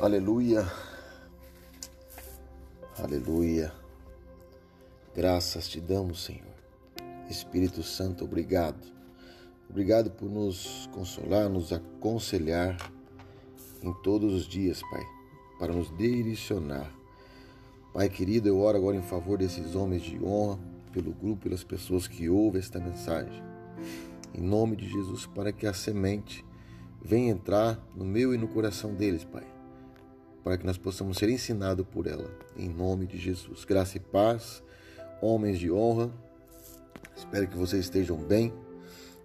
Aleluia. Aleluia. Graças te damos, Senhor. Espírito Santo, obrigado. Obrigado por nos consolar, nos aconselhar em todos os dias, Pai, para nos direcionar. Pai querido, eu oro agora em favor desses homens de honra, pelo grupo, pelas pessoas que ouvem esta mensagem. Em nome de Jesus, para que a semente venha entrar no meu e no coração deles, Pai para que nós possamos ser ensinados por ela. Em nome de Jesus. Graça e paz, homens de honra. Espero que vocês estejam bem,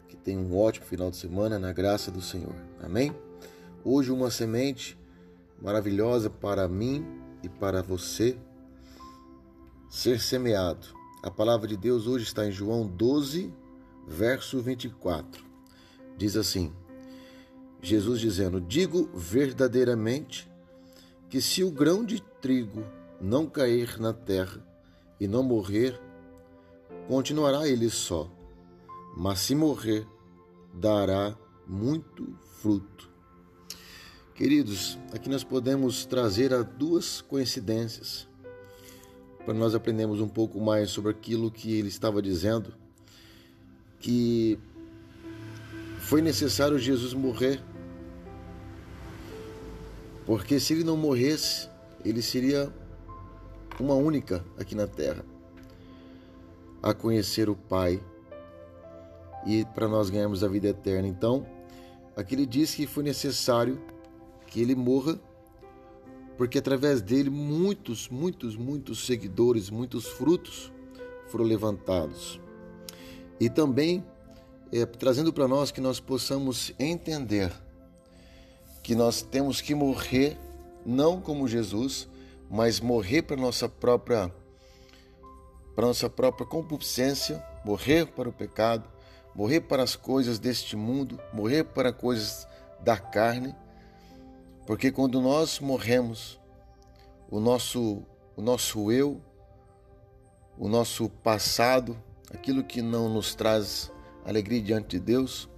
que tenham um ótimo final de semana na graça do Senhor. Amém? Hoje, uma semente maravilhosa para mim e para você ser semeado. A palavra de Deus hoje está em João 12, verso 24. Diz assim: Jesus dizendo: Digo verdadeiramente que se o grão de trigo não cair na terra e não morrer, continuará ele só, mas se morrer, dará muito fruto. Queridos, aqui nós podemos trazer a duas coincidências para nós aprendermos um pouco mais sobre aquilo que ele estava dizendo, que foi necessário Jesus morrer porque se ele não morresse, ele seria uma única aqui na terra a conhecer o Pai e para nós ganharmos a vida eterna. Então, aqui ele diz que foi necessário que ele morra, porque através dele muitos, muitos, muitos seguidores, muitos frutos foram levantados. E também é, trazendo para nós que nós possamos entender que nós temos que morrer não como Jesus, mas morrer para nossa própria para nossa própria concupiscência, morrer para o pecado, morrer para as coisas deste mundo, morrer para coisas da carne, porque quando nós morremos, o nosso o nosso eu, o nosso passado, aquilo que não nos traz alegria diante de Deus,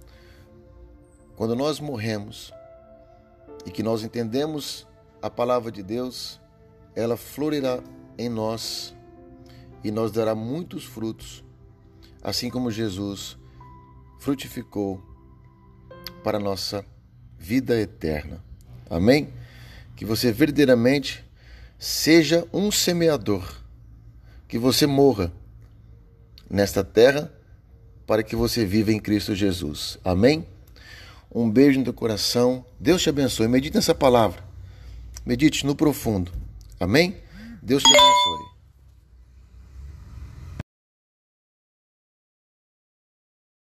quando nós morremos, e que nós entendemos a palavra de Deus, ela florirá em nós e nos dará muitos frutos, assim como Jesus frutificou para a nossa vida eterna. Amém? Que você verdadeiramente seja um semeador, que você morra nesta terra para que você viva em Cristo Jesus. Amém? Um beijo no teu coração. Deus te abençoe. Medite nessa palavra. Medite no profundo. Amém? Deus te abençoe.